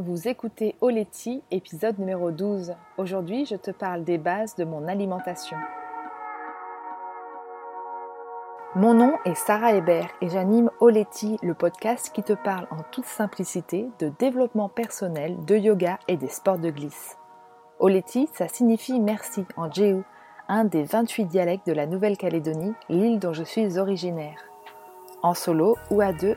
Vous écoutez Oleti, épisode numéro 12. Aujourd'hui, je te parle des bases de mon alimentation. Mon nom est Sarah Hébert et j'anime Oleti, le podcast qui te parle en toute simplicité de développement personnel, de yoga et des sports de glisse. Oleti, ça signifie merci en Jéhu, un des 28 dialectes de la Nouvelle-Calédonie, l'île dont je suis originaire. En solo ou à deux,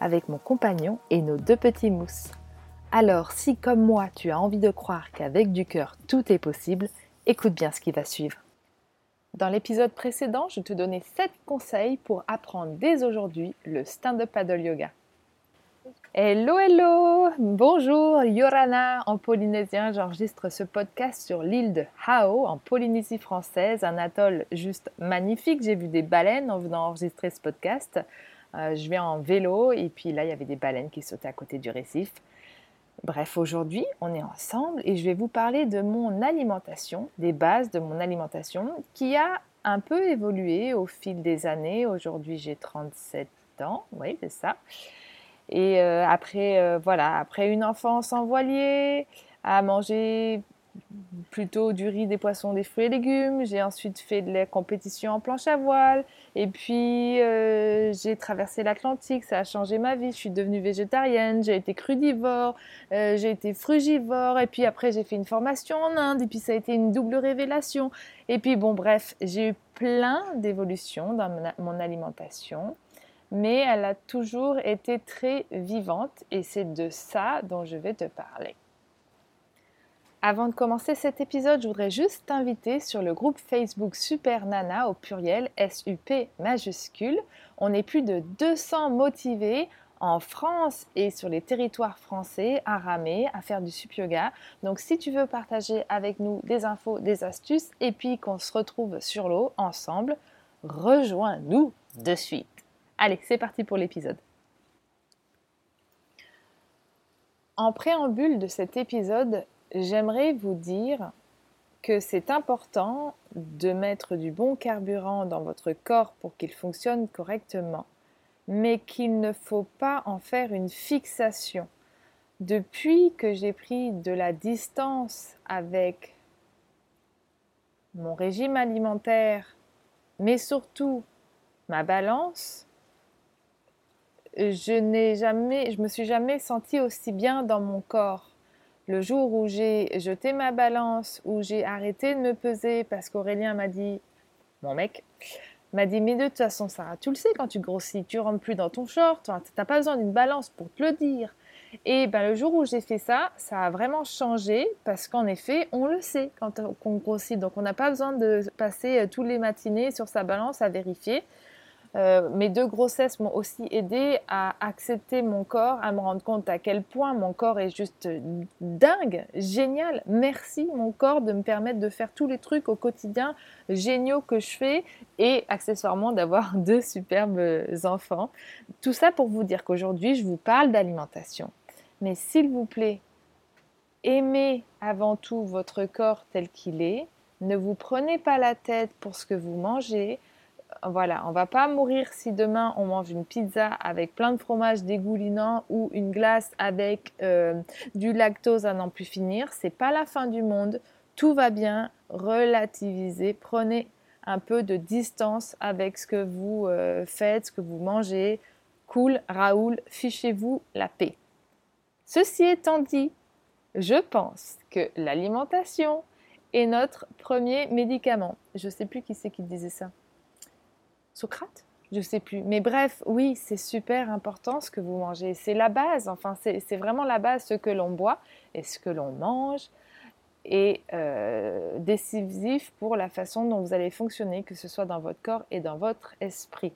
avec mon compagnon et nos deux petits mousses. Alors si comme moi tu as envie de croire qu'avec du cœur tout est possible, écoute bien ce qui va suivre. Dans l'épisode précédent, je te donnais 7 conseils pour apprendre dès aujourd'hui le stand-up paddle yoga. Hello, hello Bonjour, Yorana en polynésien. J'enregistre ce podcast sur l'île de Hao, en Polynésie française, un atoll juste magnifique. J'ai vu des baleines en venant enregistrer ce podcast. Euh, je viens en vélo et puis là, il y avait des baleines qui sautaient à côté du récif. Bref, aujourd'hui, on est ensemble et je vais vous parler de mon alimentation, des bases de mon alimentation qui a un peu évolué au fil des années. Aujourd'hui, j'ai 37 ans, oui, c'est ça. Et euh, après, euh, voilà, après une enfance en voilier, à manger plutôt du riz, des poissons, des fruits et légumes. J'ai ensuite fait de la compétition en planche à voile. Et puis, euh, j'ai traversé l'Atlantique. Ça a changé ma vie. Je suis devenue végétarienne. J'ai été crudivore. Euh, j'ai été frugivore. Et puis après, j'ai fait une formation en Inde. Et puis, ça a été une double révélation. Et puis, bon, bref, j'ai eu plein d'évolutions dans mon alimentation. Mais elle a toujours été très vivante. Et c'est de ça dont je vais te parler. Avant de commencer cet épisode, je voudrais juste t'inviter sur le groupe Facebook Super Nana au pluriel SUP majuscule. On est plus de 200 motivés en France et sur les territoires français à ramer, à faire du sup yoga. Donc si tu veux partager avec nous des infos, des astuces et puis qu'on se retrouve sur l'eau ensemble, rejoins-nous de suite. Allez, c'est parti pour l'épisode. En préambule de cet épisode, j'aimerais vous dire que c'est important de mettre du bon carburant dans votre corps pour qu'il fonctionne correctement, mais qu'il ne faut pas en faire une fixation. Depuis que j'ai pris de la distance avec mon régime alimentaire, mais surtout ma balance, je n'ai jamais, je me suis jamais sentie aussi bien dans mon corps le jour où j'ai jeté ma balance, où j'ai arrêté de me peser parce qu'Aurélien m'a dit, mon mec, m'a dit, mais de toute façon, Sarah, tu le sais quand tu grossis, tu rentres plus dans ton short, tu n'as pas besoin d'une balance pour te le dire. Et ben, le jour où j'ai fait ça, ça a vraiment changé parce qu'en effet, on le sait quand on grossit. Donc, on n'a pas besoin de passer euh, tous les matinées sur sa balance à vérifier. Euh, mes deux grossesses m'ont aussi aidé à accepter mon corps, à me rendre compte à quel point mon corps est juste dingue, génial. Merci mon corps de me permettre de faire tous les trucs au quotidien géniaux que je fais et accessoirement d'avoir deux superbes enfants. Tout ça pour vous dire qu'aujourd'hui je vous parle d'alimentation. Mais s'il vous plaît, aimez avant tout votre corps tel qu'il est. Ne vous prenez pas la tête pour ce que vous mangez voilà, on va pas mourir si demain on mange une pizza avec plein de fromage dégoulinant ou une glace avec euh, du lactose à n'en plus finir. C'est pas la fin du monde. Tout va bien. Relativisez. Prenez un peu de distance avec ce que vous euh, faites, ce que vous mangez. Cool, Raoul, fichez-vous la paix. Ceci étant dit, je pense que l'alimentation est notre premier médicament. Je ne sais plus qui c'est qui disait ça. Socrate je sais plus. Mais bref, oui, c'est super important ce que vous mangez. C'est la base, enfin, c'est vraiment la base, ce que l'on boit et ce que l'on mange est euh, décisif pour la façon dont vous allez fonctionner, que ce soit dans votre corps et dans votre esprit.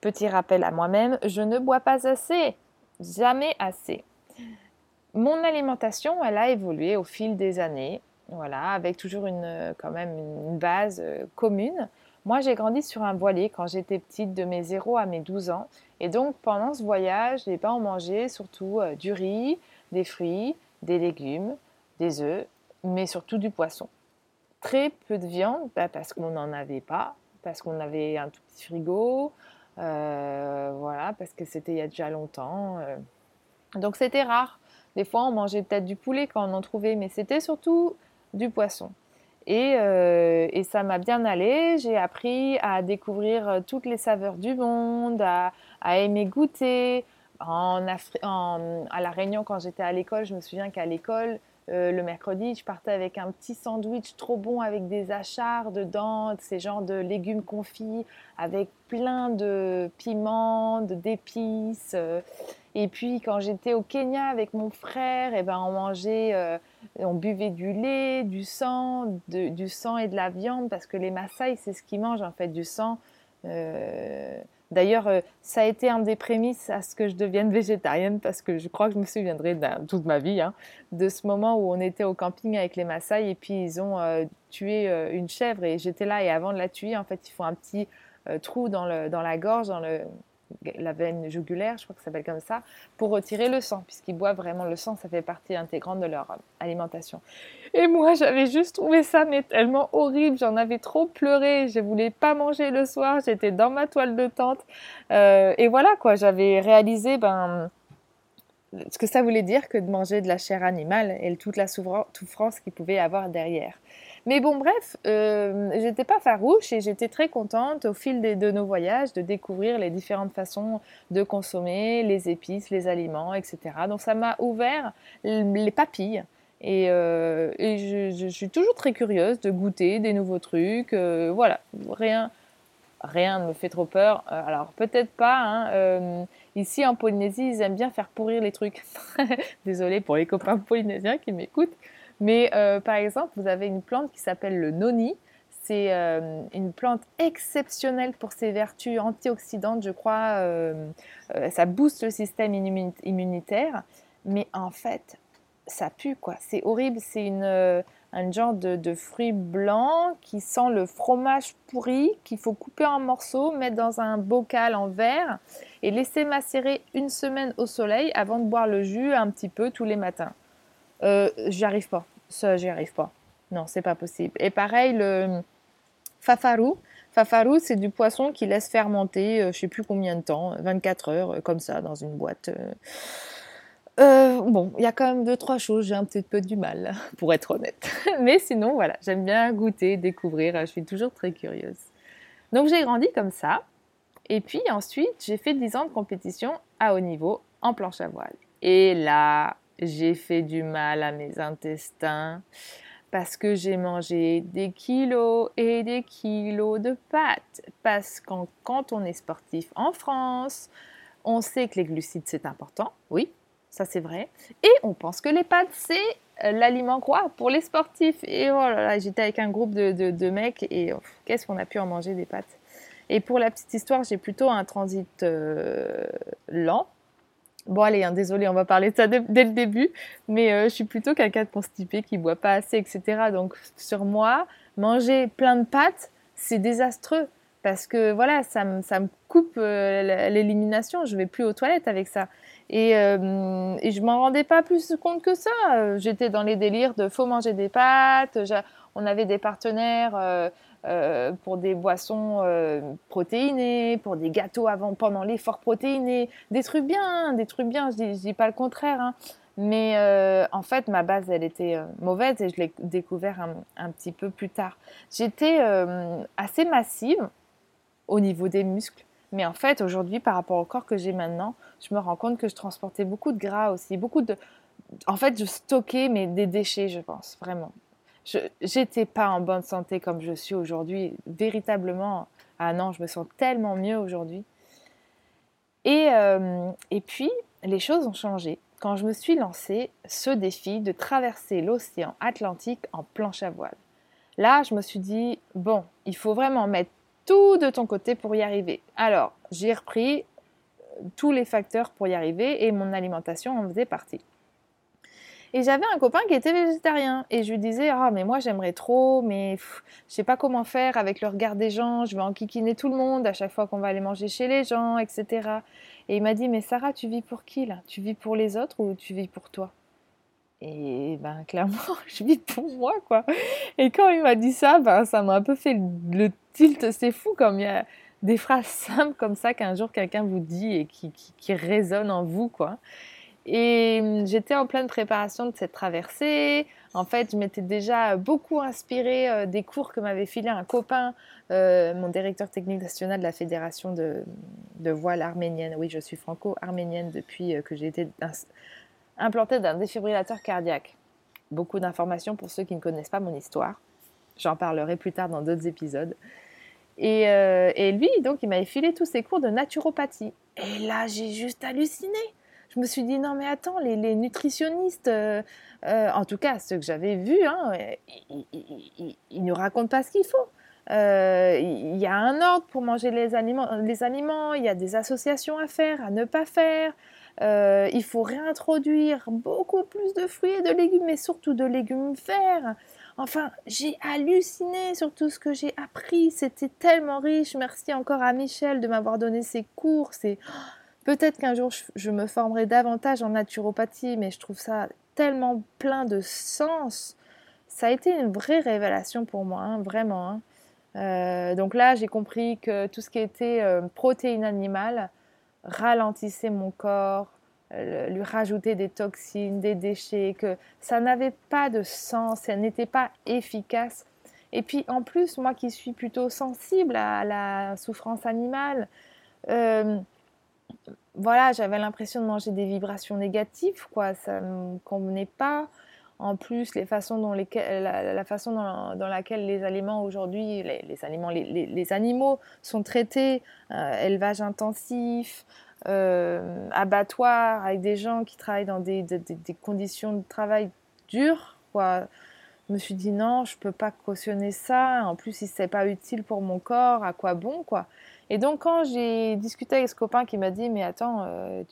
Petit rappel à moi-même, je ne bois pas assez, jamais assez. mon alimentation, elle a évolué au fil des années, voilà, avec toujours quand même une base commune. Moi, j'ai grandi sur un voilier quand j'étais petite, de mes 0 à mes 12 ans. Et donc, pendant ce voyage, les pas on mangeait surtout du riz, des fruits, des légumes, des œufs, mais surtout du poisson. Très peu de viande, bah, parce qu'on n'en avait pas, parce qu'on avait un tout petit frigo, euh, voilà, parce que c'était il y a déjà longtemps. Euh. Donc c'était rare. Des fois, on mangeait peut-être du poulet quand on en trouvait, mais c'était surtout du poisson. Et, euh, et ça m'a bien allé. J'ai appris à découvrir toutes les saveurs du monde, à, aimer goûter, à La Réunion, quand j'étais à l'école, je me souviens qu'à l'école, euh, le mercredi, je partais avec un petit sandwich trop bon avec des achars dedans, ces genres de légumes confits avec plein de piments, d'épices. Euh. Et puis quand j'étais au Kenya avec mon frère, eh ben on mangeait, euh, on buvait du lait, du sang, du sang et de la viande parce que les Maasai c'est ce qu'ils mangent en fait, du sang. D'ailleurs, euh, ça a été un des prémices à ce que je devienne végétarienne parce que je crois que je me souviendrai toute ma vie hein, de ce moment où on était au camping avec les Maasai et puis ils ont euh, tué euh, une chèvre et j'étais là et avant de la tuer, en fait, ils font un petit trou dans, dans la gorge, dans le, la veine jugulaire, je crois que ça s'appelle comme ça, pour retirer le sang, puisqu'ils boivent vraiment le sang, ça fait partie intégrante de leur euh, alimentation. Et moi, j'avais juste trouvé ça mais tellement horrible, j'en avais trop pleuré, je voulais pas manger le soir, j'étais dans ma toile de tente, euh, et voilà quoi, j'avais réalisé ben ce que ça voulait dire que de manger de la chair animale et toute la souffrance qu'il pouvait avoir derrière. Mais bon, bref, euh, j'étais pas farouche et j'étais très contente au fil de nos voyages de découvrir les différentes façons de consommer les épices, les aliments, etc. Donc ça m'a ouvert les papilles. Et, euh, je, suis toujours très curieuse de goûter des nouveaux trucs. Euh, voilà, rien, rien ne me fait trop peur. alors peut-être pas. Hein, ici en Polynésie, ils aiment bien faire pourrir les trucs. Désolée pour les copains polynésiens qui m'écoutent. Mais euh, par exemple, vous avez une plante qui s'appelle le noni. C'est euh, une plante exceptionnelle pour ses vertus antioxydantes, je crois. Euh, ça booste le système immunitaire. Mais en fait, ça pue, quoi. C'est horrible. C'est une, un genre de, de, fruit blanc qui sent le fromage pourri, qu'il faut couper en morceaux, mettre dans un bocal en verre et laisser macérer une semaine au soleil avant de boire le jus un petit peu tous les matins. Euh, j'y arrive pas. Ça, j'y arrive pas. Non, c'est pas possible. Et pareil, le fafarou. Fafarou, c'est du poisson qui laisse fermenter, euh, je sais plus combien de temps, 24 heures, euh, comme ça, dans une boîte. bon, il y a quand même deux, trois choses, j'ai un petit peu du mal, pour être honnête. Mais sinon, voilà, j'aime bien goûter, découvrir, je suis toujours très curieuse. Donc j'ai grandi comme ça. Et puis ensuite, j'ai fait 10 ans de compétition à haut niveau en planche à voile. Et là, j'ai fait du mal à mes intestins parce que j'ai mangé des kilos et des kilos de pâtes. Parce que quand on est sportif en France, on sait que les glucides c'est important, oui, ça c'est vrai. Et on pense que les pâtes c'est euh, l'aliment quoi pour les sportifs. Et voilà, j'étais avec un groupe de, mecs et qu'est-ce qu'on a pu en manger des pâtes? Et pour la petite histoire, j'ai plutôt un transit euh, lent Bon allez, hein, désolé, on va parler de ça dès, le début, mais euh, je suis plutôt quelqu'un de constipé qui boit pas assez, etc. Donc sur moi, manger plein de pâtes, c'est désastreux parce que voilà, ça me, ça me coupe euh, l'élimination. Je vais plus aux toilettes avec ça. Et, euh, et je m'en rendais pas plus compte que ça. J'étais dans les délires de faut manger des pâtes. On avait des partenaires euh, pour des boissons euh, protéinées, pour des gâteaux avant, pendant l'effort protéiné, des trucs bien, des trucs bien, je dis, dis pas le contraire. Hein. Mais euh, en fait, ma base, elle était mauvaise et je l'ai découvert un, petit peu plus tard. J'étais assez massive au niveau des muscles. Mais en fait, aujourd'hui, par rapport au corps que j'ai maintenant, je me rends compte que je transportais beaucoup de gras aussi, beaucoup de... En fait, je stockais mais des déchets, je pense, vraiment je n'étais pas en bonne santé comme je suis aujourd'hui. Véritablement, ah non, je me sens tellement mieux aujourd'hui. Et, euh, et puis, les choses ont changé quand je me suis lancé ce défi de traverser l'océan Atlantique en planche à voile. Là, je me suis dit, bon, il faut vraiment mettre tout de ton côté pour y arriver. Alors, j'ai repris tous les facteurs pour y arriver et mon alimentation en faisait partie. Et j'avais un copain qui était végétarien. Et je lui disais, ah, mais moi j'aimerais trop, mais je sais pas comment faire avec le regard des gens, je vais enquiquiner tout le monde à chaque fois qu'on va aller manger chez les gens, etc. Et il m'a dit, mais Sarah, tu vis pour qui là? Tu vis pour les autres ou tu vis pour toi? Et ben clairement, je vis pour moi quoi. Et quand il m'a dit ça, ben ça m'a un peu fait le tilt. C'est fou comme il y a des phrases simples comme ça qu'un jour quelqu'un vous dit et qui, qui, qui résonnent en vous quoi. Et hum, j'étais en pleine préparation de cette traversée. En fait, je m'étais déjà beaucoup inspirée euh, des cours que m'avait filé un copain, euh, mon directeur technique national de la Fédération de, voile arménienne. Oui, je suis franco-arménienne depuis euh, que j'ai été implantée d'un défibrillateur cardiaque. Beaucoup d'informations pour ceux qui ne connaissent pas mon histoire. J'en parlerai plus tard dans d'autres épisodes. Et, et lui, donc, il m'avait filé tous ses cours de naturopathie. Et là, j'ai juste halluciné je me suis dit non mais attends, les, nutritionnistes, euh, euh, en tout cas ceux que j'avais vus, hein, ils ne racontent pas ce qu'il faut. Euh, il y a un ordre pour manger les aliments, les aliments, il y a des associations à faire, à ne pas faire. il faut réintroduire beaucoup plus de fruits et de légumes, mais surtout de légumes verts. Enfin, j'ai halluciné sur tout ce que j'ai appris. C'était tellement riche. Merci encore à Michel de m'avoir donné ces cours. Peut-être qu'un jour je, me formerai davantage en naturopathie, mais je trouve ça tellement plein de sens. Ça a été une vraie révélation pour moi, hein, vraiment. Hein. Euh, donc là, j'ai compris que tout ce qui était euh, protéines animales ralentissait mon corps, euh, lui rajoutait des toxines, des déchets, que ça n'avait pas de sens, ça n'était pas efficace. Et puis en plus, moi qui suis plutôt sensible à la souffrance animale, voilà, j'avais l'impression de manger des vibrations négatives, quoi. Ça me convenait pas. En plus, les façons dont la, façon dans, laquelle les aliments aujourd'hui, les, aliments, les, animaux sont traités, euh, élevage intensif, euh, abattoir, avec des gens qui travaillent dans des, des conditions de travail dures, quoi. Je me suis dit non, je peux pas cautionner ça. En plus, si c'est pas utile pour mon corps, à quoi bon, quoi? Et donc, quand j'ai discuté avec ce copain qui m'a dit, mais attends, euh,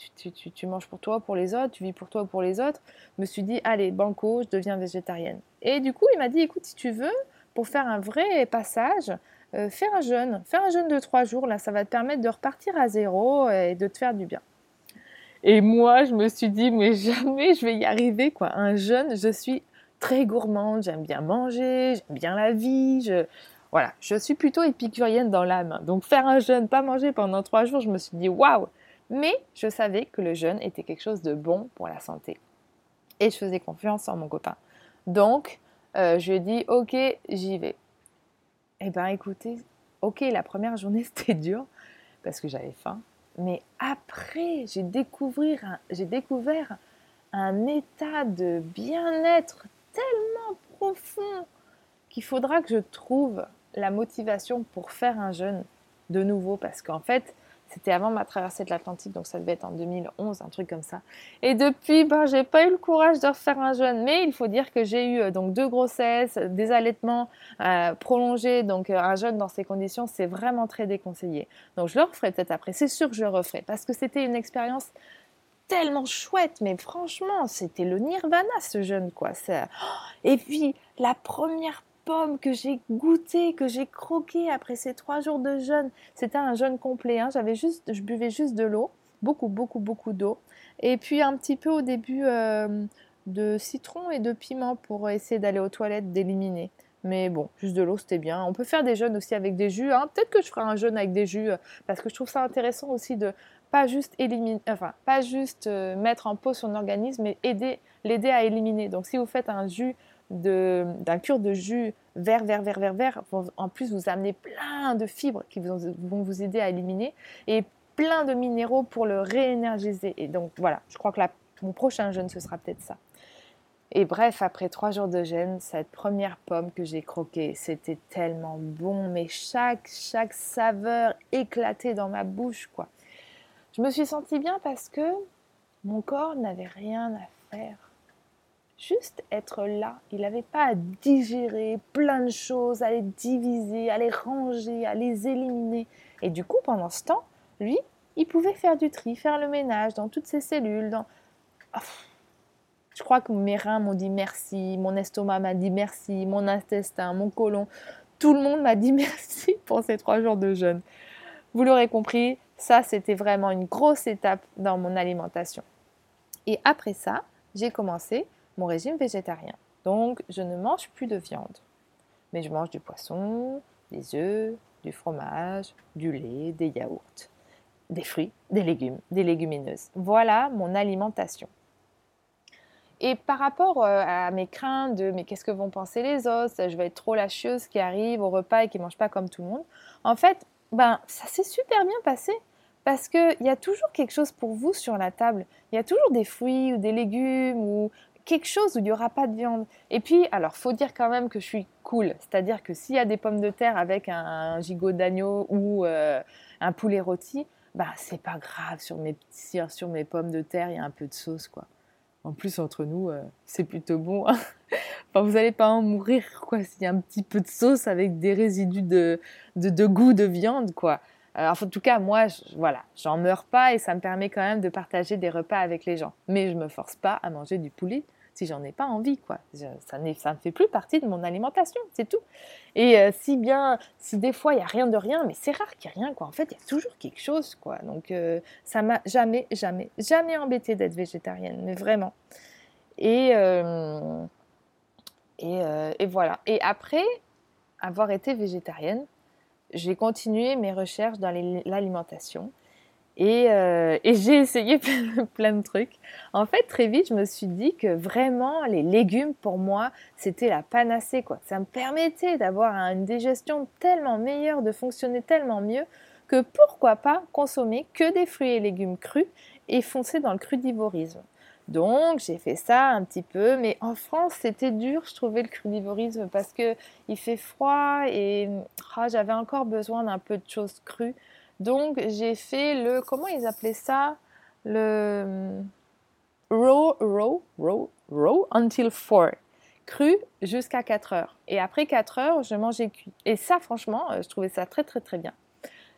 tu, manges pour toi, pour les autres, tu vis pour toi, pour les autres, je me suis dit, allez, banco, je deviens végétarienne. Et du coup, il m'a dit, écoute, si tu veux, pour faire un vrai passage, euh, fais un jeûne, fais un jeûne de trois jours, là, ça va te permettre de repartir à zéro et de te faire du bien. Et moi, je me suis dit, mais jamais je vais y arriver, quoi. Un jeûne, je suis très gourmande, j'aime bien manger, j'aime bien la vie, je, voilà, je suis plutôt épicurienne dans l'âme. Donc faire un jeûne, pas manger pendant trois jours, je me suis dit waouh Mais je savais que le jeûne était quelque chose de bon pour la santé. Et je faisais confiance en mon copain. Donc, euh, je lui ai dit ok, j'y vais. Eh bien écoutez, ok, la première journée c'était dur parce que j'avais faim. Mais après, j'ai découvert, j'ai découvert un état de bien-être tellement profond qu'il faudra que je trouve la motivation pour faire un jeûne de nouveau parce qu'en fait, c'était avant ma traversée de l'Atlantique, donc ça devait être en 2011, un truc comme ça. Et depuis, ben, j'ai pas eu le courage de refaire un jeûne, mais il faut dire que j'ai eu euh, donc deux grossesses, des allaitements euh, prolongés, donc euh, un jeûne dans ces conditions, c'est vraiment très déconseillé. Donc je le referai peut-être après, c'est sûr que je le referai, parce que c'était une expérience tellement chouette, mais franchement, c'était le nirvana ce jeûne, quoi. Et puis, la première pomme que j'ai goûté, que j'ai croqué après ces trois jours de jeûne. C'était un jeûne complet. Hein. J'avais juste, je buvais juste de l'eau, beaucoup, beaucoup, beaucoup d'eau. Et puis un petit peu au début euh, de citron et de piment pour essayer d'aller aux toilettes, d'éliminer. Mais bon, juste de l'eau, c'était bien. On peut faire des jeûnes aussi avec des jus. Hein. Peut-être que je ferai un jeûne avec des jus euh, parce que je trouve ça intéressant aussi de pas juste éliminer, enfin pas juste euh, mettre en pause son organisme, mais aider, l'aider à éliminer. Donc si vous faites un jus d'un cure de jus vert, vert, vert, vert, vert, en plus vous amener plein de fibres qui vont, vous aider à éliminer et plein de minéraux pour le réénergiser. Et donc voilà, je crois que mon prochain jeûne, ce sera peut-être ça. Et bref, après trois jours de jeûne, cette première pomme que j'ai croquée, c'était tellement bon, mais chaque, chaque saveur éclatait dans ma bouche, quoi. Je me suis sentie bien parce que mon corps n'avait rien à faire juste être là. Il n'avait pas à digérer plein de choses, à les diviser, à les ranger, à les éliminer. Et du coup, pendant ce temps, lui, il pouvait faire du tri, faire le ménage dans toutes ses cellules. Dans... Je crois que mes reins m'ont dit merci, mon estomac m'a dit merci, mon intestin, mon côlon, tout le monde m'a dit merci pour ces trois jours de jeûne. Vous l'aurez compris, ça c'était vraiment une grosse étape dans mon alimentation. Et après ça, j'ai commencé mon régime végétarien. Donc je ne mange plus de viande, mais je mange du poisson, des œufs, du fromage, du lait, des yaourts, des fruits, des légumes, des légumineuses. Voilà mon alimentation. Et par rapport euh, à mes craintes de mais qu'est-ce que vont penser les autres, je vais être trop la chieuse qui arrive au repas et qui ne mange pas comme tout le monde, en fait, ben, ça s'est super bien passé. Parce qu'il y a toujours quelque chose pour vous sur la table. Il y a toujours des fruits ou des légumes ou quelque chose où il n'y aura pas de viande. Et puis, alors, faut dire quand même que je suis cool. C'est-à-dire que s'il y a des pommes de terre avec un, gigot d'agneau ou euh, un poulet rôti, bah c'est pas grave. Sur mes, sur mes pommes de terre, il y a un peu de sauce, quoi. En plus, entre nous, euh, c'est plutôt bon. Hein. vous n'allez pas en mourir, quoi, s'il y a un petit peu de sauce avec des résidus de, de, goût de viande, quoi. En tout cas, moi, je, voilà, j'en meurs pas et ça me permet quand même de partager des repas avec les gens. Mais je me force pas à manger du poulet si j'en ai pas envie, quoi. ça, ça ne fait plus partie de mon alimentation, c'est tout. Et euh, si bien, si des fois il y a rien de rien, mais c'est rare qu'il y ait rien, quoi. En fait, il y a toujours quelque chose, quoi. Donc euh, ça m'a jamais, jamais, jamais embêté d'être végétarienne, mais vraiment. Et euh, et voilà. Et après avoir été végétarienne, j'ai continué mes recherches dans l'alimentation. Euh, et, j'ai essayé plein de trucs. En fait, très vite, je me suis dit que vraiment, les légumes, pour moi, c'était la panacée. Quoi. Ça me permettait d'avoir une digestion tellement meilleure, de fonctionner tellement mieux, que pourquoi pas consommer que des fruits et légumes crus et foncer dans le crudivorisme. Donc j'ai fait ça un petit peu, mais en France c'était dur, je trouvais le crudivorisme parce que il fait froid et ah, j'avais encore besoin d'un peu de choses crues. Donc j'ai fait le, comment ils appelaient ça? Le raw, raw, raw, raw until 4. Cru jusqu'à 4 heures. Et après 4 heures, je mangeais cuit. Et ça, franchement, euh, je trouvais ça très très très bien.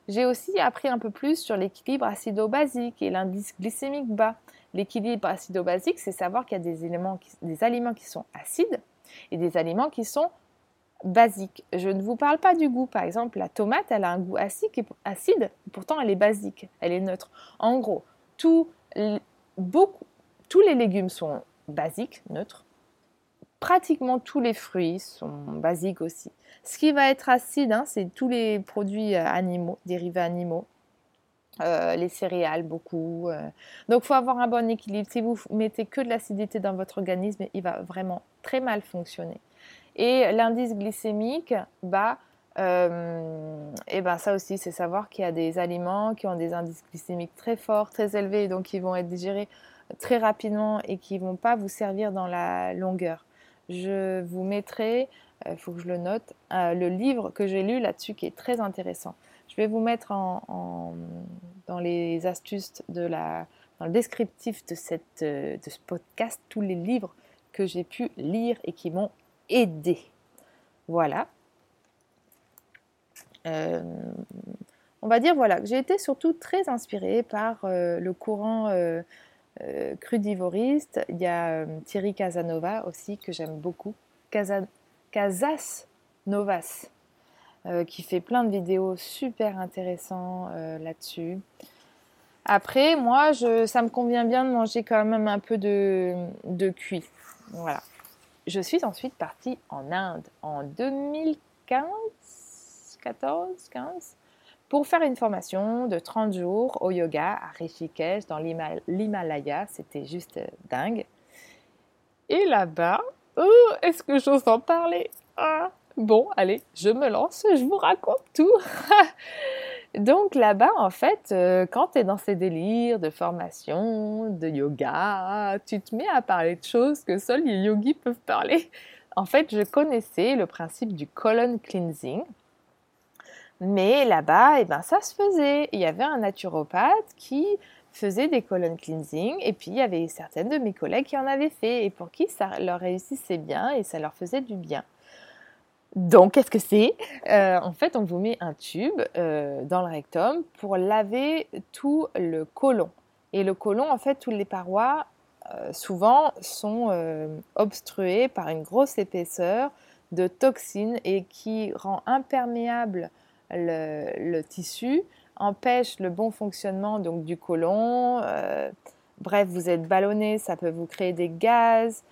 J'ai aussi appris un peu plus sur l'équilibre acido-basique et l'indice glycémique bas. L'équilibre acido-basique, c'est savoir qu'il y a des, éléments des aliments qui sont acides et des aliments qui sont basique. Je ne vous parle pas du goût. Par exemple, la tomate, elle a un goût acide, acide pourtant elle est basique, elle est neutre. En gros, tous les légumes sont basiques, neutres. Pratiquement tous les fruits sont basiques aussi. Ce qui va être acide, hein, c'est tous les produits euh, animaux, dérivés animaux. Euh, les céréales, beaucoup. Euh. Donc, il faut avoir un bon équilibre. Si vous mettez que de l'acidité dans votre organisme, il va vraiment très mal fonctionner. Et l'indice glycémique, bah, et ben ça aussi, c'est savoir qu'il y a des aliments qui ont des indices glycémiques très forts, très élevés, donc qui vont être digérés très rapidement et qui vont pas vous servir dans la longueur. Je vous mettrai, il euh, faut que je le note, euh, le livre que j'ai lu là-dessus qui est très intéressant. Je vais vous mettre dans les astuces de la, dans le descriptif de, cette, de ce podcast tous les livres que j'ai pu lire et qui m'ont aider. Voilà. Euh, on va dire voilà que j'ai été surtout très inspirée par euh, le courant euh, crudivoriste. Il y a Thierry Casanova aussi que j'aime beaucoup. Casas Novas qui fait plein de vidéos super intéressantes là-dessus. Après, moi, ça me convient bien de manger quand même un peu de, de cuit. Voilà je suis ensuite partie en Inde en 2015, 14, 15, pour faire une formation de 30 jours au yoga à Rishikesh dans l'Himalaya. C'était juste dingue. Et là-bas, oh, est-ce que j'ose en parler? Ah, Bon, allez, je me lance, je vous raconte tout. Donc là-bas, en fait, euh, quand tu es dans ces délires de formation, de yoga, tu te mets à parler de choses que seuls les yogis peuvent parler. En fait, je connaissais le principe du colon cleansing, mais là-bas, eh ben, ça se faisait. Il y avait un naturopathe qui faisait des colon cleansing, et puis il y avait certaines de mes collègues qui en avaient fait, et pour qui ça leur réussissait bien et ça leur faisait du bien. Donc, qu'est-ce que c'est? Euh, En fait, on vous met un tube euh, dans le rectum pour laver tout le côlon. Et le côlon, en fait, toutes les parois souvent sont obstrués par une grosse épaisseur de toxines et qui rend imperméable le, tissu, empêche le bon fonctionnement donc du côlon. bref, vous êtes ballonné, ça peut vous créer des gaz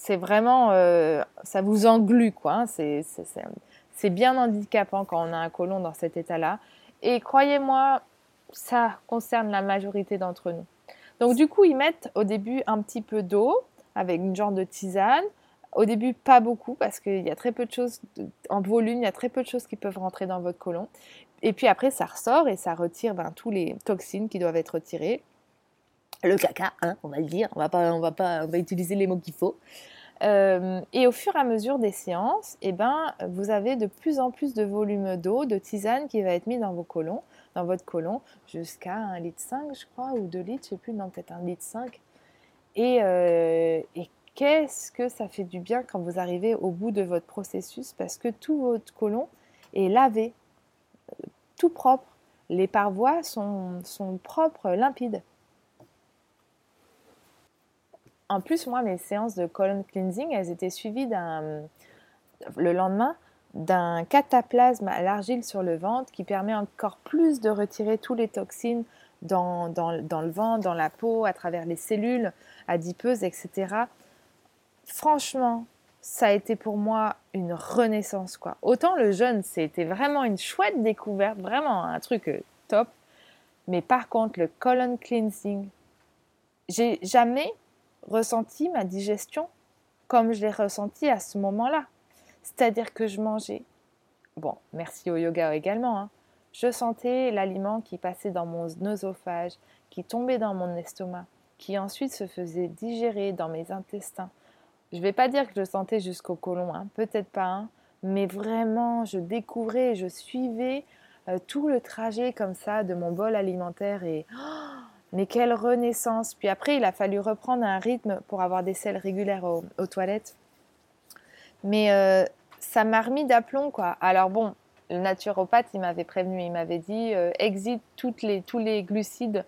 c'est vraiment, euh, ça vous englue, quoi. Hein. C'est bien handicapant quand on a un côlon dans cet état-là. Et croyez-moi, ça concerne la majorité d'entre nous. Donc du coup, ils mettent au début un petit peu d'eau avec une genre de tisane. Au début, pas beaucoup parce qu'il y a très peu de choses en volume, il y a très peu de choses qui peuvent rentrer dans votre côlon. Et puis après, ça ressort et ça retire ben, tous les toxines qui doivent être retirées. Le caca, hein, on va le dire, on va va pas, utiliser les mots qu'il faut. Euh, et au fur et à mesure des séances, eh ben, vous avez de plus en plus de volume d'eau, de tisane qui va être mis dans vos colons, dans votre colon, jusqu'à 1,5 litre, je crois, ou 2 litres, je ne sais plus, non, peut-être 1,5 litre. Et, euh, qu'est-ce que ça fait du bien quand vous arrivez au bout de votre processus, parce que tout votre colon est lavé, tout propre. Les parois sont, sont propres, limpides. En plus, moi, mes séances de colon cleansing, elles étaient suivies d'un, le lendemain d'un cataplasme à l'argile sur le ventre qui permet encore plus de retirer tous les toxines dans, dans, le ventre, dans la peau, à travers les cellules adipeuses, etc. Franchement, ça a été pour moi une renaissance. quoi. Autant le jeûne, c'était vraiment une chouette découverte, vraiment un truc euh, top. Mais par contre, le colon cleansing, j'ai jamais ressenti ma digestion comme je l'ai ressenti à ce moment-là. C'est-à-dire que je mangeais. Bon, merci au yoga également. Hein. Je sentais l'aliment qui passait dans mon œsophage, qui tombait dans mon estomac, qui ensuite se faisait digérer dans mes intestins. Je ne vais pas dire que je sentais jusqu'au côlon, hein, peut-être pas, hein, mais vraiment, je découvrais, je suivais euh, tout le trajet comme ça de mon bol alimentaire et mais quelle renaissance Puis après, il a fallu reprendre un rythme pour avoir des selles régulières aux, toilettes. Mais euh, ça m'a remis d'aplomb, quoi. Alors bon, le naturopathe, il m'avait prévenu, il m'avait dit euh, exit toutes les, tous les glucides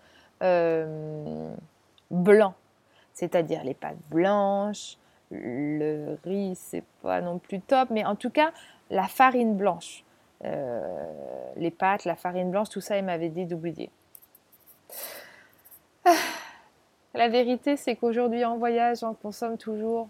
blancs, c'est-à-dire les pâtes blanches, le riz, c'est pas non plus top, mais en tout cas, la farine blanche. les pâtes, la farine blanche, tout ça, il m'avait dit d'oublier. La vérité, c'est qu'aujourd'hui en voyage, j'en consomme toujours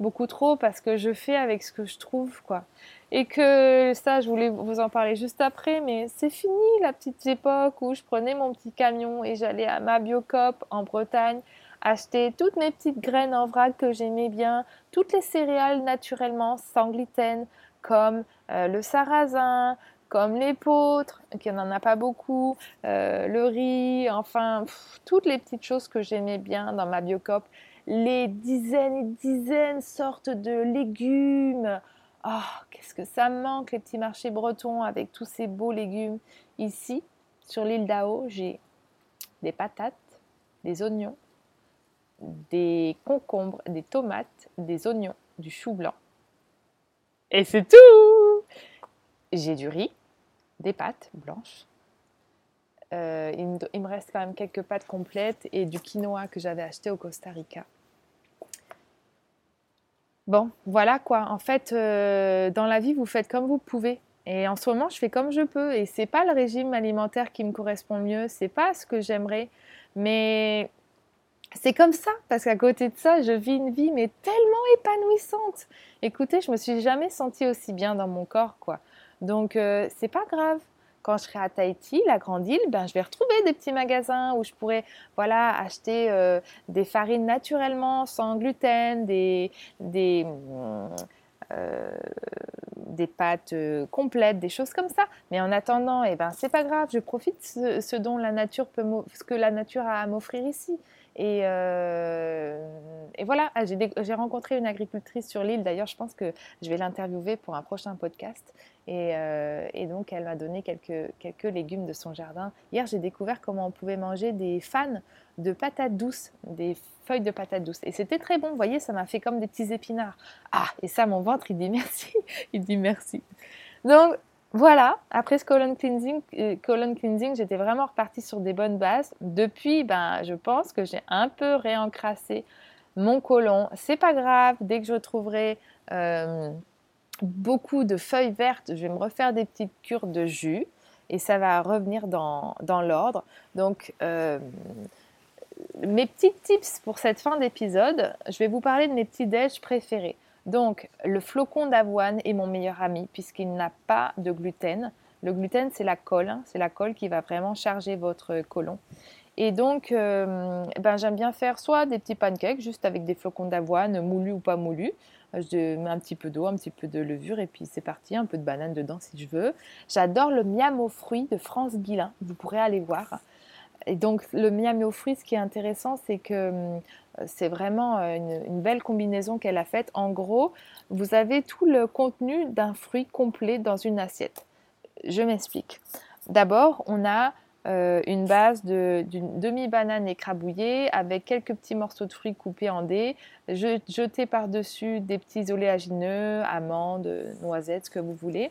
beaucoup trop parce que je fais avec ce que je trouve, quoi. Et que ça, je voulais vous en parler juste après, mais c'est fini la petite époque où je prenais mon petit camion et j'allais à ma Biocop en Bretagne acheter toutes mes petites graines en vrac que j'aimais bien, toutes les céréales naturellement sans gluten, comme euh, le sarrasin, comme l'épeautre, qui n'en a pas beaucoup, euh, le riz, enfin, toutes les petites choses que j'aimais bien dans ma biocop, les dizaines et dizaines sortes de légumes. Oh, qu'est-ce que ça me manque, les petits marchés bretons avec tous ces beaux légumes. Ici, sur l'île d'Ao, j'ai des patates, des oignons, des concombres, des tomates, des oignons, du chou blanc. Et c'est tout J'ai du riz, des pâtes blanches. Euh, il, me, reste quand même quelques pâtes complètes et du quinoa que j'avais acheté au Costa Rica. Bon, voilà quoi. En fait, euh, dans la vie, vous faites comme vous pouvez. Et en ce moment, je fais comme je peux. Et c'est pas le régime alimentaire qui me correspond mieux. C'est pas ce que j'aimerais. Mais c'est comme ça, parce qu'à côté de ça, je vis une vie mais tellement épanouissante. Écoutez, je me suis jamais sentie aussi bien dans mon corps, quoi. Donc, euh, c'est pas grave. Quand je serai à Tahiti, la grande île, ben, je vais retrouver des petits magasins où je pourrais voilà, acheter euh, des farines naturellement, sans gluten, des, des, euh, pâtes complètes, des choses comme ça. Mais en attendant, eh ben, c'est pas grave, je profite ce, ce dont la nature peut ce que la nature a à m'offrir ici. Et, euh, et voilà, ah, j'ai rencontré une agricultrice sur l'île. D'ailleurs, je pense que je vais l'interviewer pour un prochain podcast. Et, euh, et donc, elle m'a donné quelques, quelques légumes de son jardin. Hier, j'ai découvert comment on pouvait manger des fans de patates douces, des feuilles de patates douces. Et c'était très bon. Vous voyez, ça m'a fait comme des petits épinards. Ah, et ça, mon ventre, il dit merci. il dit merci. Donc, voilà, après ce colon cleansing, euh, colon cleansing j'étais vraiment repartie sur des bonnes bases. Depuis, ben, je pense que j'ai un peu réencrassé mon colon. C'est pas grave, dès que je retrouverai euh, beaucoup de feuilles vertes, je vais me refaire des petites cures de jus et ça va revenir dans, l'ordre. Donc, euh, mes petits tips pour cette fin d'épisode, je vais vous parler de mes petits déj préférés. Donc, le flocon d'avoine est mon meilleur ami puisqu'il n'a pas de gluten. Le gluten, c'est la colle, hein. c'est la colle qui va vraiment charger votre côlon. Et donc, euh, ben, j'aime bien faire soit des petits pancakes juste avec des flocons d'avoine, moulus ou pas moulus. Je mets un petit peu d'eau, un petit peu de levure et puis c'est parti, un peu de banane dedans si je veux. J'adore le miam aux fruits de France Guilin, vous pourrez aller voir. Et donc le miam aux fruits, ce qui est intéressant, c'est que euh, c'est vraiment euh, une, belle combinaison qu'elle a faite. En gros, vous avez tout le contenu d'un fruit complet dans une assiette. Je m'explique. D'abord, on a euh, une base d'une demi-banane écrabouillée avec quelques petits morceaux de fruits coupés en dés, jetés par-dessus des petits oléagineux, amandes, noisettes, ce que vous voulez,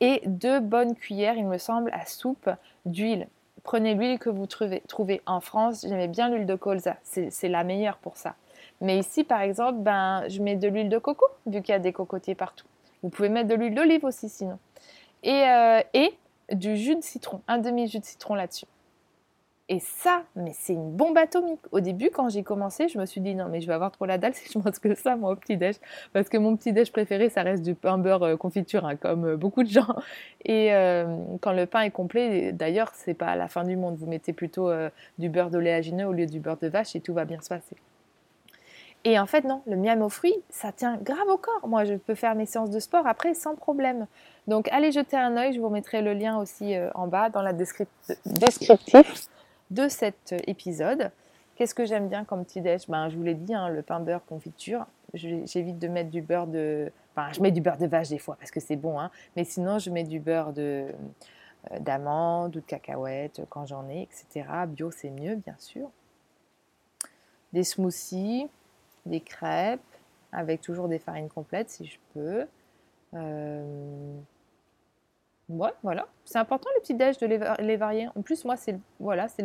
et deux bonnes cuillères, il me semble, à soupe d'huile. Prenez l'huile que vous trouvez, trouvez en France, j'aimais bien l'huile de colza, c'est la meilleure pour ça. Mais ici, par exemple, ben, je mets de l'huile de coco, vu qu'il y a des cocotiers partout. Vous pouvez mettre de l'huile d'olive aussi sinon. Et, euh, et du jus de citron, un demi-jus de citron là-dessus. Et ça, mais c'est une bombe atomique. Au début, quand j'ai commencé, je me suis dit non, mais je vais avoir trop la dalle si je mange que ça, moi, au petit-déj. Parce que mon petit-déj préféré, ça reste du pain beurre euh, confiture, hein, comme euh, beaucoup de gens. Et euh, quand le pain est complet, d'ailleurs, c'est pas la fin du monde. Vous mettez plutôt du beurre d'oléagineux au lieu du beurre de vache et tout va bien se passer. Et en fait, non, le miam aux fruits, ça tient grave au corps. Moi, je peux faire mes séances de sport après sans problème. Donc, allez jeter un œil. Je vous mettrai le lien aussi en bas dans la description de cet épisode. Qu'est-ce que j'aime bien comme petit déj? Ben, Je vous l'ai dit, hein, le pain beurre confiture. J'évite de mettre du beurre de... Enfin, je mets du beurre de vache des fois parce que c'est bon. Hein, mais sinon, je mets du beurre de euh, d'amande ou de cacahuète quand j'en ai, etc. Bio, c'est mieux, bien sûr. Des smoothies des crêpes avec toujours des farines complètes si je peux. Euh... Voilà. C'est important le petit déj de les, varier. En plus, moi, c'est voilà, c'est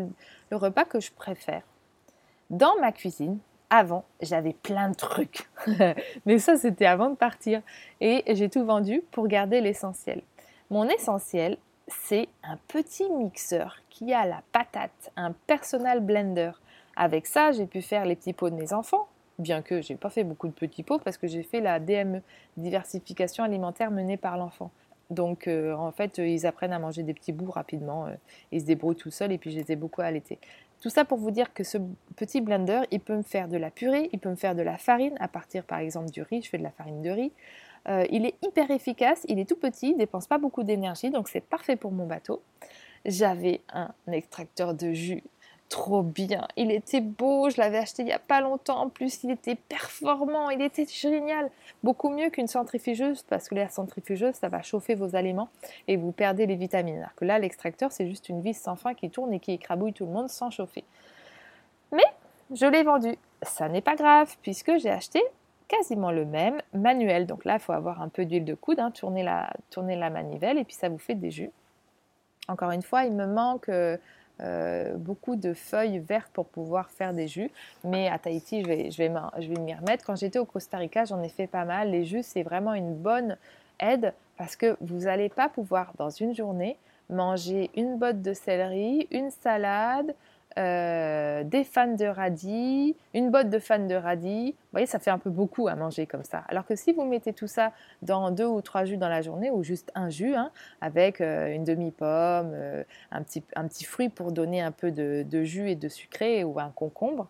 le, repas que je préfère. Dans ma cuisine, avant, j'avais plein de trucs. Mais ça, c'était avant de partir. Et j'ai tout vendu pour garder l'essentiel. Mon essentiel, c'est un petit mixeur qui a la patate, un personal blender. Avec ça, j'ai pu faire les petits pots de mes enfants, bien que j'ai pas fait beaucoup de petits pots parce que j'ai fait la DME, diversification alimentaire menée par l'enfant. Donc euh, en fait, ils apprennent à manger des petits bouts rapidement, euh, ils se débrouillent tout seuls et puis je les ai beaucoup allaités. Tout ça pour vous dire que ce petit blender, il peut me faire de la purée, il peut me faire de la farine à partir par exemple du riz, je fais de la farine de riz. Euh, il est hyper efficace, il est tout petit, il dépense pas beaucoup d'énergie, donc c'est parfait pour mon bateau. J'avais un extracteur de jus trop bien. Il était beau, je l'avais acheté il n'y a pas longtemps. En plus, il était performant, il était génial. Beaucoup mieux qu'une centrifugeuse parce que la centrifugeuse, ça va chauffer vos aliments et vous perdez les vitamines. Alors que là, l'extracteur, c'est juste une vis sans fin qui tourne et qui écrabouille tout le monde sans chauffer. Mais je l'ai vendu. Ça n'est pas grave puisque j'ai acheté quasiment le même manuel. Donc là, il faut avoir un peu d'huile de coude, hein, tourner, la, manivelle et puis ça vous fait des jus. Encore une fois, il me manque euh, euh, beaucoup de feuilles vertes pour pouvoir faire des jus. Mais à Tahiti, je vais, je vais, m'y remettre. Quand j'étais au Costa Rica, j'en ai fait pas mal. Les jus, c'est vraiment une bonne aide parce que vous n'allez pas pouvoir, dans une journée, manger une botte de céleri, une salade, euh, des fans de radis, une botte de fans de radis. Vous voyez, ça fait un peu beaucoup à manger comme ça. Alors que si vous mettez tout ça dans deux ou trois jus dans la journée, ou juste un jus, hein, avec euh, une demi-pomme, euh, un, petit, fruit pour donner un peu de, jus et de sucré, ou un concombre,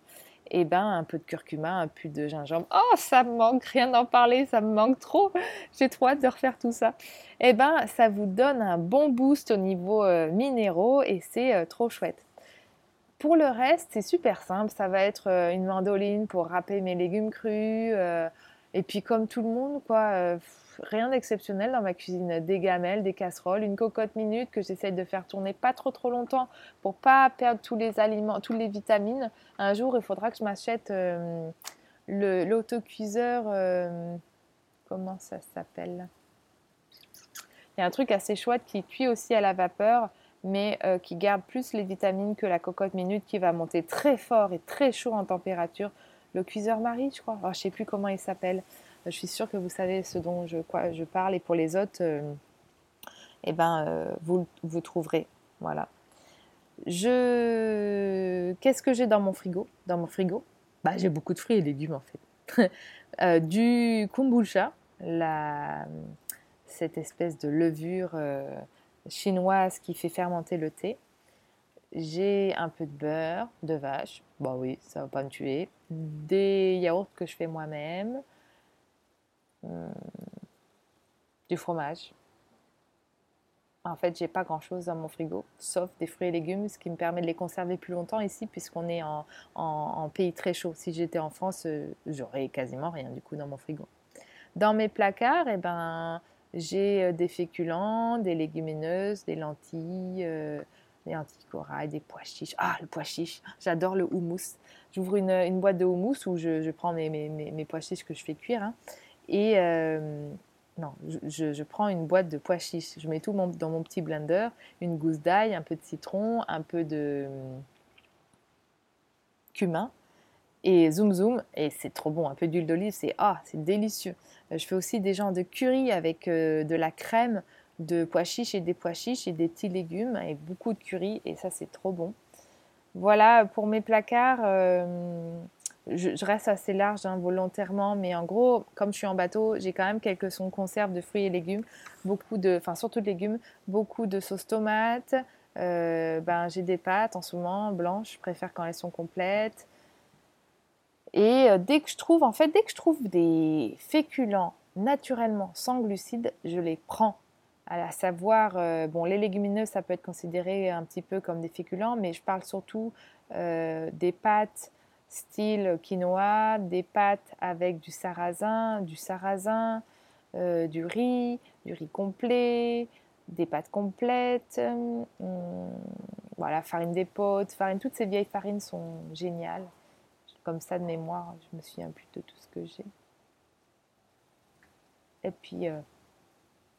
et eh ben un peu de curcuma, un peu de gingembre. Oh, ça me manque, rien d'en parler, ça me manque trop. J'ai trop hâte de refaire tout ça. Et eh ben, ça vous donne un bon boost au niveau minéraux et c'est trop chouette. Pour le reste, c'est super simple. Ça va être euh, une mandoline pour râper mes légumes crus. Euh, et puis comme tout le monde, quoi, euh, rien d'exceptionnel dans ma cuisine. Des gamelles, des casseroles, une cocotte minute que j'essaye de faire tourner pas trop trop longtemps pour pas perdre tous les aliments, toutes les vitamines. Un jour, il faudra que je m'achète l'autocuiseur. comment ça s'appelle? Il y a un truc assez chouette qui cuit aussi à la vapeur, mais euh, qui garde plus les vitamines que la cocotte minute qui va monter très fort et très chaud en température. Le cuiseur Marie, je crois. je ne sais plus comment il s'appelle. Je suis sûre que vous savez ce dont je, parle. Et pour les autres, euh, eh ben, euh, vous, vous trouverez. Voilà. Je... Qu'est-ce que j'ai dans mon frigo? Dans mon frigo, bah, j'ai beaucoup de fruits et légumes en fait. du kombucha, la... cette espèce de levure chinoise qui fait fermenter le thé. J'ai un peu de beurre de vache, bah oui, ça va pas me tuer. Des yaourts que je fais moi-même. Hum, du fromage. En fait, j'ai pas grand chose dans mon frigo, sauf des fruits et légumes, ce qui me permet de les conserver plus longtemps ici, puisqu'on est en, pays très chaud. Si j'étais en France, euh, j'aurais quasiment rien du coup dans mon frigo. Dans mes placards, eh ben, j'ai euh, des féculents, des légumineuses, des lentilles, euh, des lentilles corail, des pois chiches. Ah, le pois chiche, j'adore le houmous. J'ouvre une, boîte de houmous où je, prends mes, pois chiches que je fais cuire. Hein. et euh, non, je, prends une boîte de pois chiches. Je mets tout dans mon petit blender, une gousse d'ail, un peu de citron, un peu de cumin et zoom zoom et c'est trop bon un peu d'huile d'olive c'est ah c'est délicieux je fais aussi des genres de curry avec euh, de la crème de pois chiches et des pois chiches et des petits légumes et beaucoup de curry et ça c'est trop bon. Voilà pour mes placards euh, je, reste assez large hein, volontairement mais en gros comme je suis en bateau j'ai quand même quelques sons conserves de fruits et légumes beaucoup de enfin surtout de légumes beaucoup de sauce tomate ben, j'ai des pâtes en ce moment blanches je préfère quand elles sont complètes et euh, dès que je trouve, en fait, dès que je trouve des féculents naturellement sans glucides, je les prends. À savoir, euh, bon, les légumineuses, ça peut être considéré un petit peu comme des féculents, mais je parle surtout euh, des pâtes style quinoa, des pâtes avec du sarrasin, du sarrasin, du riz, du riz complet, des pâtes complètes, voilà, farine d'épaule, farine, toutes ces vieilles farines sont géniales comme ça de mémoire, je me souviens plus de tout ce que j'ai. Et puis, euh,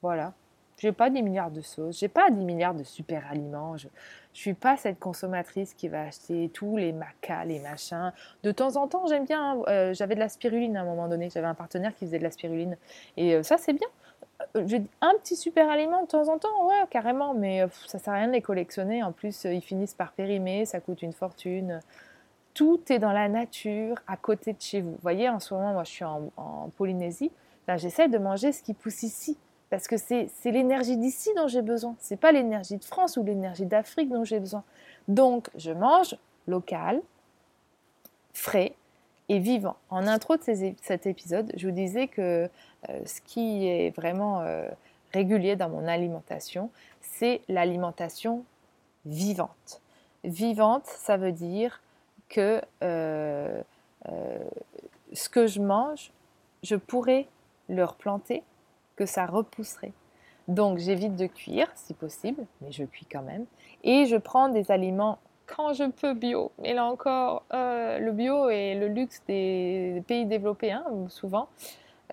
voilà. Je n'ai pas 10 milliards de sauces, j'ai pas 10 milliards de super aliments. Je ne suis pas cette consommatrice qui va acheter tous les macas, les machins. De temps en temps, j'aime bien. Euh, j'avais de la spiruline à un moment donné. J'avais un partenaire qui faisait de la spiruline. Et euh, ça, c'est bien. Un petit super aliment de temps en temps, ouais, carrément. Mais ça sert à rien de les collectionner. En plus, ils finissent par périmer, ça coûte une fortune tout est dans la nature, à côté de chez vous. Vous voyez, en ce moment, moi, je suis en, Polynésie. j'essaie de manger ce qui pousse ici. Parce que c'est l'énergie d'ici dont j'ai besoin. Ce n'est pas l'énergie de France ou l'énergie d'Afrique dont j'ai besoin. Donc, je mange local, frais et vivant. En intro de cet épisode, je vous disais que euh, ce qui est vraiment euh, régulier dans mon alimentation, c'est l'alimentation vivante. Vivante, ça veut dire que euh, euh, ce que je mange, je pourrais le replanter, que ça repousserait. Donc j'évite de cuire si possible, mais je cuis quand même. Et je prends des aliments quand je peux bio. Mais là encore, euh, le bio est le luxe des pays développés, hein, souvent.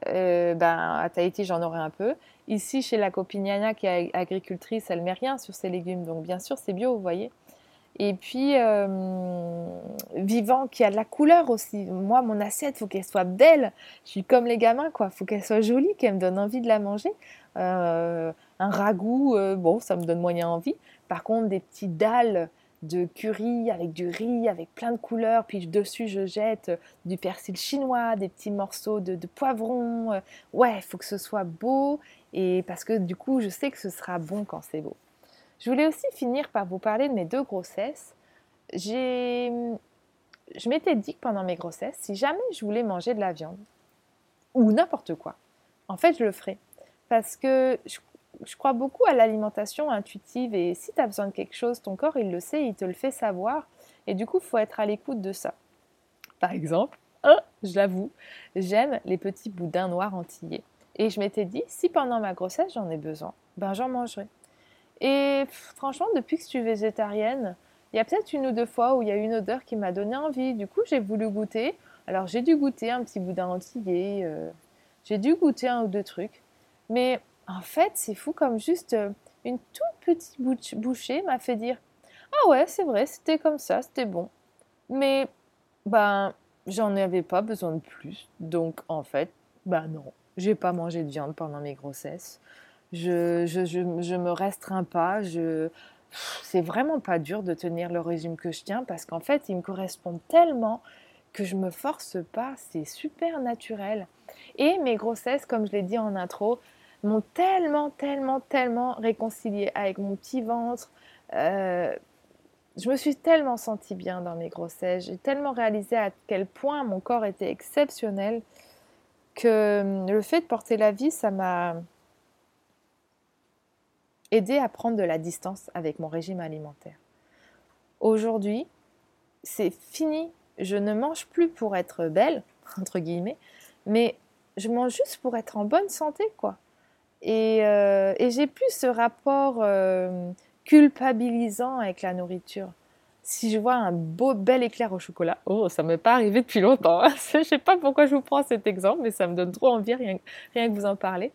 ben, à Tahiti, j'en aurai un peu. Ici, chez la copine Yana, qui est agricultrice, elle met rien sur ses légumes. Donc bien sûr, c'est bio, vous voyez. Et puis, euh, vivant, qui a de la couleur aussi. Moi, mon assiette, faut qu'elle soit belle. Je suis comme les gamins, quoi. Faut qu'elle soit jolie, qu'elle me donne envie de la manger. Euh, un ragoût, euh, bon, ça me donne moyen envie. Par contre, des petits dalles de curry avec du riz, avec plein de couleurs. Puis dessus, je jette du persil chinois, des petits morceaux de, de poivron. Ouais, il faut que ce soit beau. Et parce que du coup, je sais que ce sera bon quand c'est beau. Je voulais aussi finir par vous parler de mes deux grossesses. Je m'étais dit que pendant mes grossesses, si jamais je voulais manger de la viande, ou n'importe quoi, en fait, je le ferais. Parce que je, crois beaucoup à l'alimentation intuitive et si tu as besoin de quelque chose, ton corps, il le sait, il te le fait savoir. Et du coup, il faut être à l'écoute de ça. Par exemple, je l'avoue, j'aime les petits boudins noirs antillais. Et je m'étais dit, si pendant ma grossesse j'en ai besoin, ben j'en mangerai. Et franchement, depuis que je suis végétarienne, il y a peut-être une ou deux fois où il y a une odeur qui m'a donné envie. Du coup, j'ai voulu goûter. Alors, j'ai dû goûter un petit boudin antillais. Euh, j'ai dû goûter un ou deux trucs. Mais en fait, c'est fou comme juste euh, une toute petite bouchée m'a fait dire Ah ouais, c'est vrai, c'était comme ça, c'était bon. Mais, ben, j'en avais pas besoin de plus. Donc, en fait, ben non, j'ai pas mangé de viande pendant mes grossesses. Je, je, je, je me restreins pas. Je, c'est vraiment pas dur de tenir le régime que je tiens parce qu'en fait, il me correspond tellement que je me force pas. C'est super naturel. Et mes grossesses, comme je l'ai dit en intro, m'ont tellement, tellement, tellement réconcilié avec mon petit ventre. Euh, je me suis tellement sentie bien dans mes grossesses. J'ai tellement réalisé à quel point mon corps était exceptionnel que hum, le fait de porter la vie, ça m'a aidé à prendre de la distance avec mon régime alimentaire. Aujourd'hui, c'est fini. Je ne mange plus pour être belle, entre guillemets, mais je mange juste pour être en bonne santé, quoi. Et, euh, j'ai plus ce rapport euh, culpabilisant avec la nourriture. Si je vois un beau bel éclair au chocolat, oh, ça m'est pas arrivé depuis longtemps. Hein. je sais pas pourquoi je vous prends cet exemple, mais ça me donne trop envie rien, rien que vous en parler.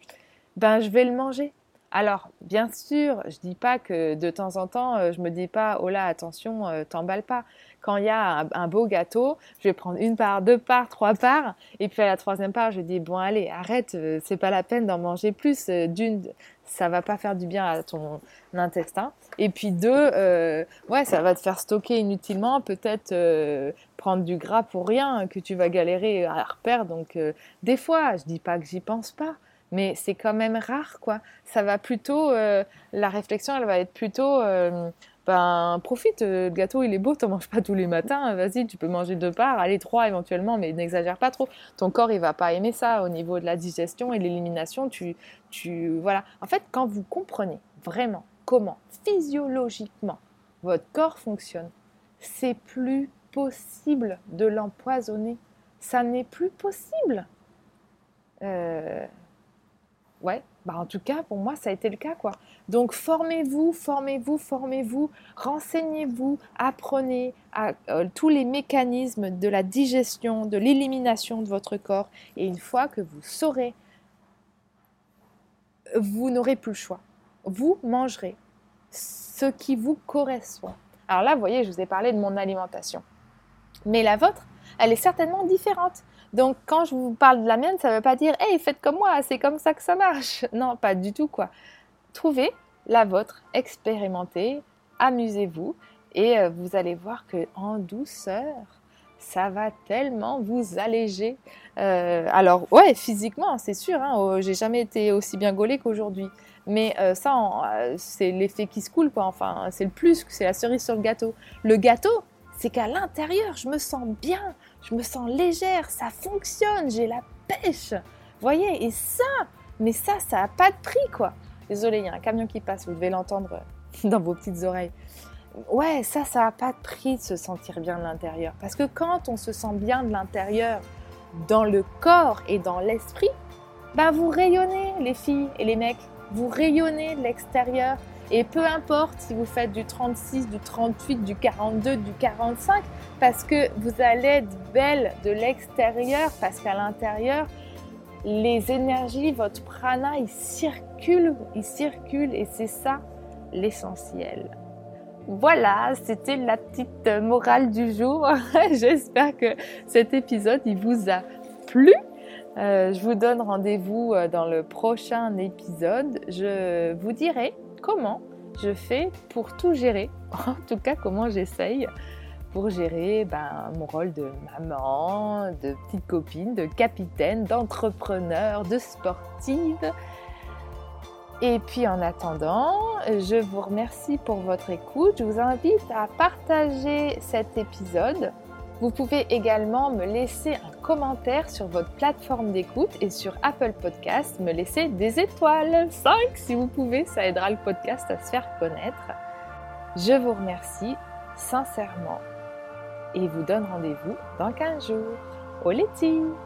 Ben, je vais le manger. Alors, bien sûr, je dis pas que de temps en temps, euh, je me dis pas, oh là, attention, euh, t'emballe pas. Quand il y a un, beau gâteau, je vais prendre une part, deux parts, trois parts, et puis à la troisième part, je dis, bon, allez, arrête, euh, c'est pas la peine d'en manger plus. D'une, ça va pas faire du bien à ton intestin. Et puis deux, ouais, ça va te faire stocker inutilement, peut-être prendre du gras pour rien, que tu vas galérer à repère. Donc, des fois, je dis pas que j'y pense pas mais c'est quand même rare, quoi. Ça va plutôt, euh, la réflexion, elle va être plutôt, euh, ben, profite, euh, le gâteau, il est beau, t'en manges pas tous les matins, vas-y, tu peux manger deux parts, allez, trois éventuellement, mais n'exagère pas trop. Ton corps, il va pas aimer ça au niveau de la digestion et l'élimination, tu, tu, voilà. En fait, quand vous comprenez vraiment comment, physiologiquement, votre corps fonctionne, c'est plus possible de l'empoisonner. Ça n'est plus possible. Euh, ouais, bah en tout cas, pour moi, ça a été le cas, quoi. Donc, formez-vous, formez-vous, formez-vous, renseignez-vous, apprenez à, euh, tous les mécanismes de la digestion, de l'élimination de votre corps. Et une fois que vous saurez, vous n'aurez plus le choix. Vous mangerez ce qui vous correspond. Alors là, vous voyez, je vous ai parlé de mon alimentation. Mais la vôtre, elle est certainement différente. Donc quand je vous parle de la mienne, ça ne veut pas dire hey, faites comme moi, c'est comme ça que ça marche. Non, pas du tout quoi. Trouvez la vôtre, expérimentez, amusez-vous et euh, vous allez voir que en douceur, ça va tellement vous alléger. Euh, alors ouais, physiquement, c'est sûr, hein, oh, j'ai jamais été aussi bien gaulée qu'aujourd'hui. Mais euh, ça, c'est l'effet qui se coule, quoi. Enfin, c'est le plus, c'est la cerise sur le gâteau. Le gâteau, c'est qu'à l'intérieur, je me sens bien, je me sens légère, ça fonctionne, j'ai la pêche. Voyez, et ça, mais ça, ça n'a pas de prix, quoi. Désolé, il y a un camion qui passe, vous devez l'entendre dans vos petites oreilles. Ouais, ça, ça n'a pas de prix de se sentir bien de l'intérieur. Parce que quand on se sent bien de l'intérieur, dans le corps et dans l'esprit, bah vous rayonnez, les filles et les mecs. Vous rayonnez de l'extérieur. Et peu importe si vous faites du 36, du 38, du 42, du 45, parce que vous allez être belle de l'extérieur, parce qu'à l'intérieur, les énergies, votre prana, ils circulent, ils circulent, et c'est ça l'essentiel. Voilà, c'était la petite morale du jour. J'espère que cet épisode, il vous a plu. Euh, je vous donne rendez-vous euh, dans le prochain épisode. Je vous dirai comment je fais pour tout gérer, en tout cas comment j'essaye pour gérer ben, mon rôle de maman, de petite copine, de capitaine, d'entrepreneur, de sportive. Et puis en attendant, je vous remercie pour votre écoute. Je vous invite à partager cet épisode vous pouvez également me laisser un commentaire sur votre plateforme d'écoute et sur Apple Podcast, me laisser des étoiles, 5 si vous pouvez, ça aidera le podcast à se faire connaître. Je vous remercie sincèrement et vous donne rendez-vous dans 15 jours. Au